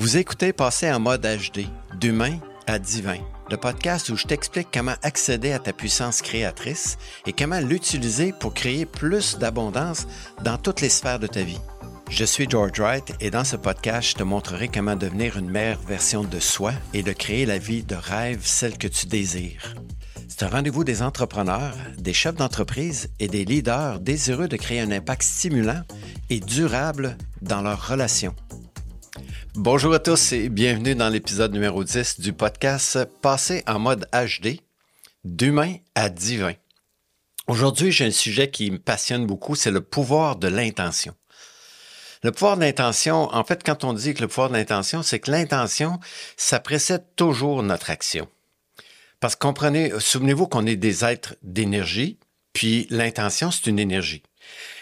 Vous écoutez Passer en mode HD, d'humain à divin, le podcast où je t'explique comment accéder à ta puissance créatrice et comment l'utiliser pour créer plus d'abondance dans toutes les sphères de ta vie. Je suis George Wright et dans ce podcast, je te montrerai comment devenir une meilleure version de soi et de créer la vie de rêve, celle que tu désires. C'est un rendez-vous des entrepreneurs, des chefs d'entreprise et des leaders désireux de créer un impact stimulant et durable dans leurs relations. Bonjour à tous et bienvenue dans l'épisode numéro 10 du podcast Passer en mode HD, d'humain à divin. Aujourd'hui, j'ai un sujet qui me passionne beaucoup, c'est le pouvoir de l'intention. Le pouvoir de l'intention, en fait, quand on dit que le pouvoir de l'intention, c'est que l'intention, ça précède toujours notre action. Parce que comprenez, souvenez-vous qu'on est des êtres d'énergie, puis l'intention, c'est une énergie.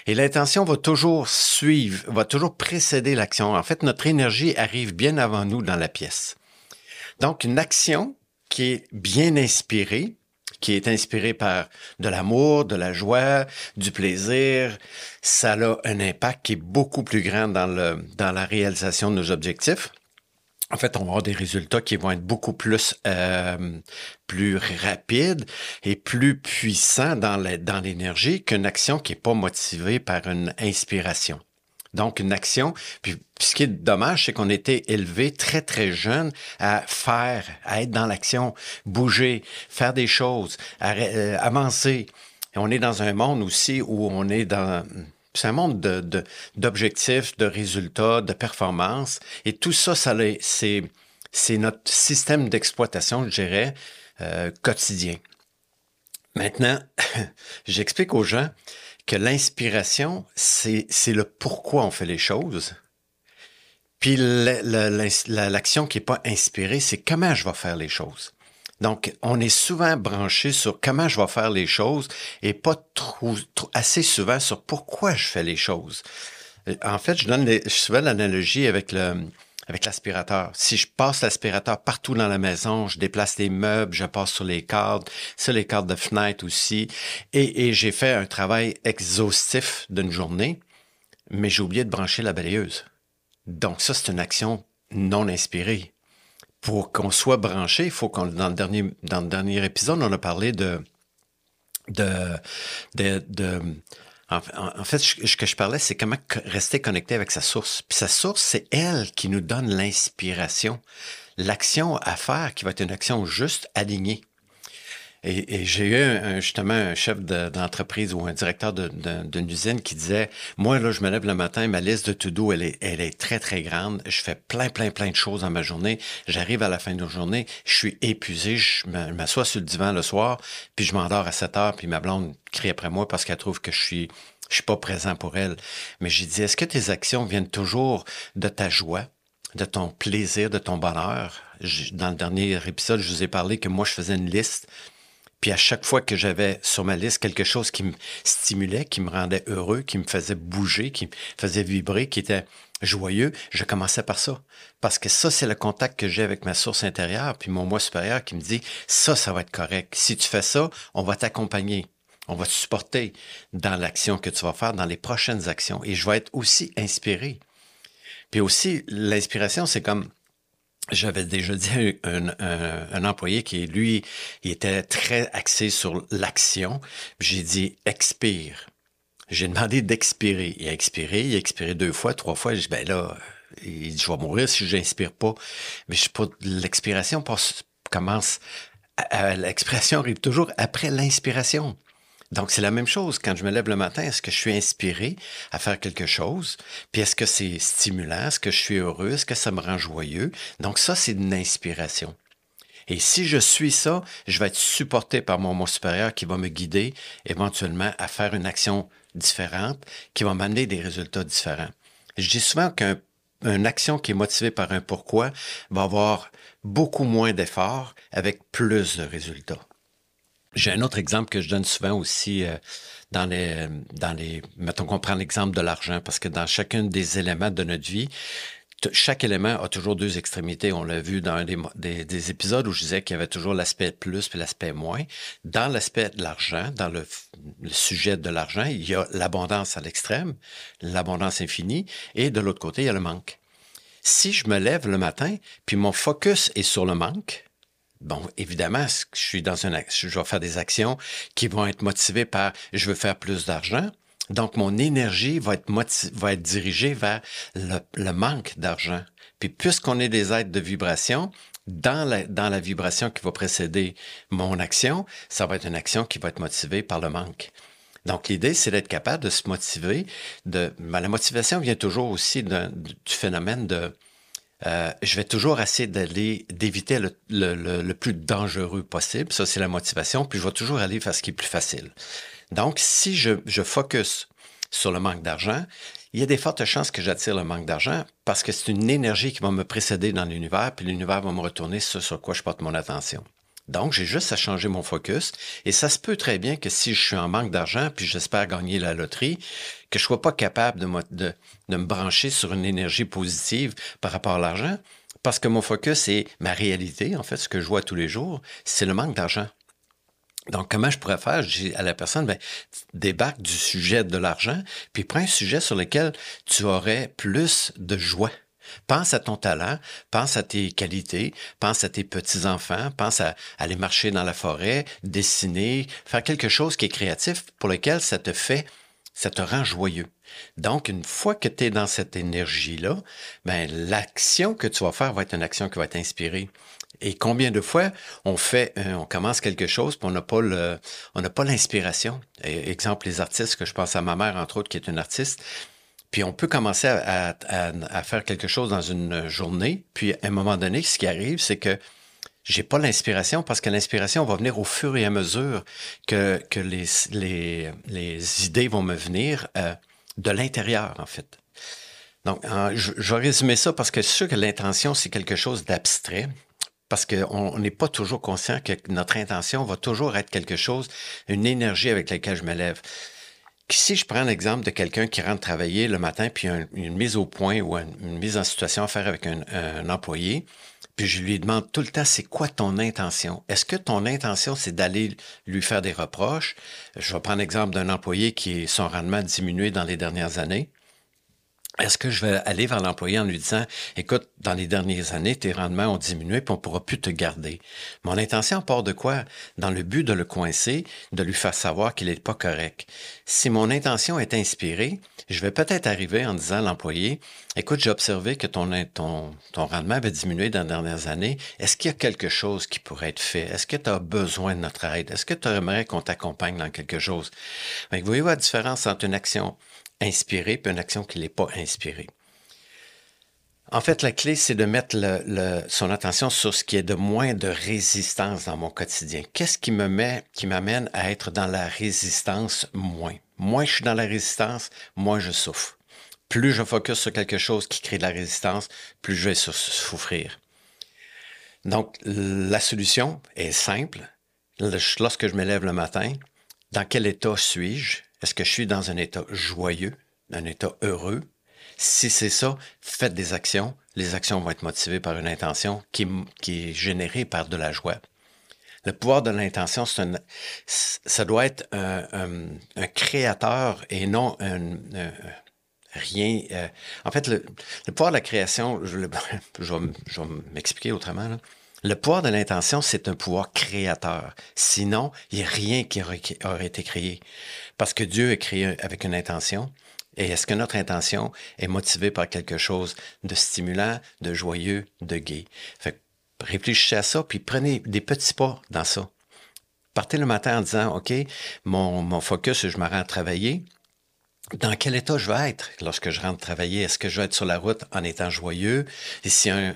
Et l'intention va toujours suivre, va toujours précéder l'action. En fait, notre énergie arrive bien avant nous dans la pièce. Donc, une action qui est bien inspirée, qui est inspirée par de l'amour, de la joie, du plaisir, ça a un impact qui est beaucoup plus grand dans, le, dans la réalisation de nos objectifs en fait, on va avoir des résultats qui vont être beaucoup plus euh, plus rapides et plus puissants dans l'énergie qu'une action qui est pas motivée par une inspiration. Donc, une action, puis ce qui est dommage, c'est qu'on était élevé très, très jeune à faire, à être dans l'action, bouger, faire des choses, euh, avancer. On est dans un monde aussi où on est dans c'est un monde de, d'objectifs, de, résultats, de performances. Et tout ça, c'est, notre système d'exploitation, je dirais, euh, quotidien. Maintenant, j'explique aux gens que l'inspiration, c'est le pourquoi on fait les choses. Puis l'action qui n'est pas inspirée, c'est comment je vais faire les choses. Donc, on est souvent branché sur comment je vais faire les choses et pas assez souvent sur pourquoi je fais les choses. Euh, en fait, je donne souvent l'analogie avec l'aspirateur. Si je passe l'aspirateur partout dans la maison, je déplace les meubles, je passe sur les cadres, sur les cadres de fenêtre aussi, et, et j'ai fait un travail exhaustif d'une journée, mais j'ai oublié de brancher la balayeuse. Donc ça, c'est une action non inspirée pour qu'on soit branché, il faut qu'on dans le dernier dans le dernier épisode, on a parlé de de de, de en, fait, ce que je parlais, c'est comment rester connecté avec sa source. Puis sa source, c'est elle qui nous donne l'inspiration, l'action à faire qui va être une action juste alignée. Et, j'ai eu justement un chef d'entreprise ou un directeur d'une usine qui disait, moi, là, je me lève le matin, ma liste de to-do, elle est, elle est très, très grande. Je fais plein, plein, plein de choses dans ma journée. J'arrive à la fin de la journée, je suis épuisé, je m'assois sur le divan le soir, puis je m'endors à 7 heures, puis ma blonde crie après moi parce qu'elle trouve que je suis, je suis pas présent pour elle. Mais j'ai dit, est-ce que tes actions viennent toujours de ta joie? de ton plaisir, de ton bonheur? Dans le dernier épisode, je vous ai parlé que moi, je faisais une liste puis à chaque fois que j'avais sur ma liste quelque chose qui me stimulait, qui me rendait heureux, qui me faisait bouger, qui me faisait vibrer, qui était joyeux, je commençais par ça. Parce que ça, c'est le contact que j'ai avec ma source intérieure, puis mon moi supérieur qui me dit, ça, ça va être correct. Si tu fais ça, on va t'accompagner. On va te supporter dans l'action que tu vas faire, dans les prochaines actions. Et je vais être aussi inspiré. Puis aussi, l'inspiration, c'est comme j'avais déjà dit à un, un, employé qui, lui, il était très axé sur l'action. J'ai dit expire. J'ai demandé d'expirer. Il a expiré, il a expiré deux fois, trois fois. J'ai dit, ben là, il dit, je vais mourir si j'inspire pas. Mais je pas, l'expiration commence, l'expiration arrive toujours après l'inspiration. Donc, c'est la même chose. Quand je me lève le matin, est-ce que je suis inspiré à faire quelque chose? Puis est-ce que c'est stimulant? Est-ce que je suis heureux? Est-ce que ça me rend joyeux? Donc, ça, c'est une inspiration. Et si je suis ça, je vais être supporté par mon moi supérieur qui va me guider éventuellement à faire une action différente qui va m'amener des résultats différents. Je dis souvent qu'une action qui est motivée par un pourquoi va avoir beaucoup moins d'efforts avec plus de résultats. J'ai un autre exemple que je donne souvent aussi euh, dans les, dans les, mettons qu'on prend l'exemple de l'argent, parce que dans chacun des éléments de notre vie, chaque élément a toujours deux extrémités. On l'a vu dans un des, des, épisodes où je disais qu'il y avait toujours l'aspect plus et l'aspect moins. Dans l'aspect de l'argent, dans le, le, sujet de l'argent, il y a l'abondance à l'extrême, l'abondance infinie, et de l'autre côté, il y a le manque. Si je me lève le matin, puis mon focus est sur le manque, Bon, évidemment, je suis dans une, je vais faire des actions qui vont être motivées par je veux faire plus d'argent. Donc, mon énergie va être, va être dirigée vers le, le manque d'argent. Puis, puisqu'on est des êtres de vibration, dans la, dans la vibration qui va précéder mon action, ça va être une action qui va être motivée par le manque. Donc, l'idée, c'est d'être capable de se motiver. De, ben, la motivation vient toujours aussi de, du phénomène de euh, je vais toujours essayer d'aller, d'éviter le, le, plus dangereux possible. Ça, c'est la motivation. Puis, je vais toujours aller vers ce qui est plus facile. Donc, si je, je focus sur le manque d'argent, il y a des fortes chances que j'attire le manque d'argent parce que c'est une énergie qui va me précéder dans l'univers, puis l'univers va me retourner sur, sur quoi je porte mon attention. Donc, j'ai juste à changer mon focus. Et ça se peut très bien que si je suis en manque d'argent, puis j'espère gagner la loterie, que je sois pas capable de me, brancher sur une énergie positive par rapport à l'argent, parce que mon focus est ma réalité, en fait, ce que je vois tous les jours, c'est le manque d'argent. Donc, comment je pourrais faire? Je dis à la personne, ben, débarque du sujet de l'argent, puis prends un sujet sur lequel tu aurais plus de joie. Pense à ton talent, pense à tes qualités, pense à tes petits-enfants, pense à aller marcher dans la forêt, dessiner, faire quelque chose qui est créatif pour lequel ça te fait, ça te rend joyeux. Donc, une fois que tu es dans cette énergie-là, ben, l'action que tu vas faire va être une action qui va t'inspirer. Et combien de fois on fait, euh, on commence quelque chose, puis on pas on n'a pas l'inspiration. Exemple, les artistes, que je pense à ma mère entre autres, qui est une artiste. Puis on peut commencer à, faire quelque chose dans une journée, puis à un moment donné, ce qui arrive, c'est que j'ai pas l'inspiration parce que l'inspiration va venir au fur et à mesure que, les idées vont me venir euh, de l'intérieur, en fait. Donc, je, je, vais résumer ça parce que c'est sûr que l'intention, c'est quelque chose d'abstrait parce qu'on n'est pas toujours conscient que notre intention va toujours être quelque chose, une énergie avec laquelle je me lève. Si je prends l'exemple de quelqu'un qui rentre travailler le matin, puis une, une mise au point ou une, mise en situation à faire avec un, un, employé, puis je lui demande tout le temps, c'est quoi ton intention? Est-ce que ton intention, c'est d'aller lui faire des reproches? Je vais prendre l'exemple d'un employé qui son rendement a diminué dans les dernières années. Est-ce que je vais aller vers l'employé en lui disant, écoute, dans les dernières années, tes rendements ont diminué, puis on pourra plus te garder. Mon intention part de quoi? Dans le but de le coincer, de lui faire savoir qu'il n'est pas correct. Si mon intention est inspirée, je vais peut-être arriver en disant à l'employé, écoute, j'ai observé que ton, rendement avait diminué dans les dernières années. Est-ce qu'il y a quelque chose qui pourrait être fait? Est-ce que tu as besoin de notre aide? Est-ce que tu aimerais qu'on t'accompagne dans quelque chose? vous voyez la différence entre une action inspiré puis une action qui n'est pas inspirée. En fait, la clé, c'est de mettre son attention sur ce qui est de moins de résistance dans mon quotidien. Qu'est-ce qui me met, qui m'amène à être dans la résistance moins? Moins je suis dans la résistance, moins je souffre. Plus je focus sur quelque chose qui crée de la résistance, plus je vais souffrir. Donc, la solution est simple. Lorsque je me lève le matin, dans quel état suis-je? Est-ce que je suis dans un état joyeux, un état heureux? Si c'est ça, faites des actions. Les actions vont être motivées par une intention qui, est générée par de la joie. Le pouvoir de l'intention, ça doit être un, créateur et non un, rien. Euh, en fait, le, pouvoir de la création, je, vais, m'expliquer autrement. Le pouvoir de l'intention, c'est un pouvoir créateur. Sinon, il n'y a rien qui aurait, été créé. Parce que Dieu est créé avec une intention. Et est-ce que notre intention est motivée par quelque chose de stimulant, de joyeux, de gai? Fait réfléchissez à ça, puis prenez des petits pas dans ça. Partez le matin en disant, OK, mon, mon focus, je me rends à travailler dans quel état je vais être lorsque je rentre travailler? Est-ce que je vais être sur la route en étant joyeux? Et s'il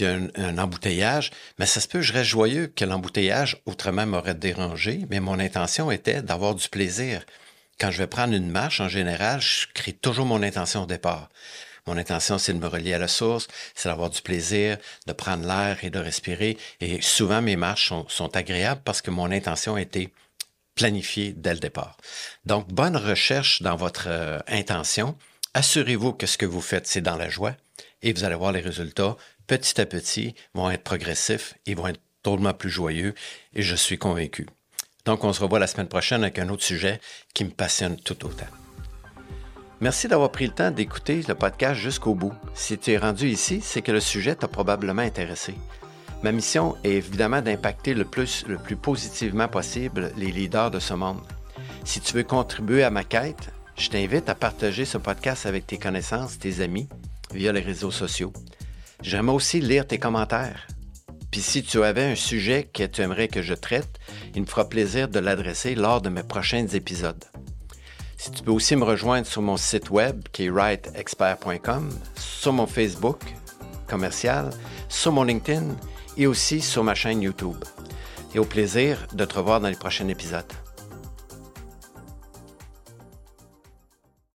y a, un, embouteillage, mais ça se peut je reste joyeux, que l'embouteillage autrement m'aurait dérangé, mais mon intention était d'avoir du plaisir. Quand je vais prendre une marche, en général, je crée toujours mon intention au départ. Mon intention, c'est de me relier à la source, c'est d'avoir du plaisir, de prendre l'air et de respirer. Et souvent, mes marches sont agréables parce que mon intention était planifié dès le départ. Donc, bonne recherche dans votre euh, intention. Assurez-vous que ce que vous faites, c'est dans la joie et vous allez voir les résultats petit à petit vont être progressifs, ils vont être totalement plus joyeux et je suis convaincu. Donc, on se revoit la semaine prochaine avec un autre sujet qui me passionne tout autant. Merci d'avoir pris le temps d'écouter le podcast jusqu'au bout. Si tu es rendu ici, c'est que le sujet t'a probablement intéressé. Ma mission est évidemment d'impacter le plus, le plus positivement possible les leaders de ce monde. Si tu veux contribuer à ma quête, je t'invite à partager ce podcast avec tes connaissances, tes amis, via les réseaux sociaux. J'aimerais aussi lire tes commentaires. Puis si tu avais un sujet que tu aimerais que je traite, il me fera plaisir de l'adresser lors de mes prochains épisodes. Si tu peux aussi me rejoindre sur mon site web qui est writeexpert.com, sur mon Facebook commercial, sur mon LinkedIn et aussi sur ma chaîne YouTube. Et au plaisir de te revoir dans les prochains épisodes.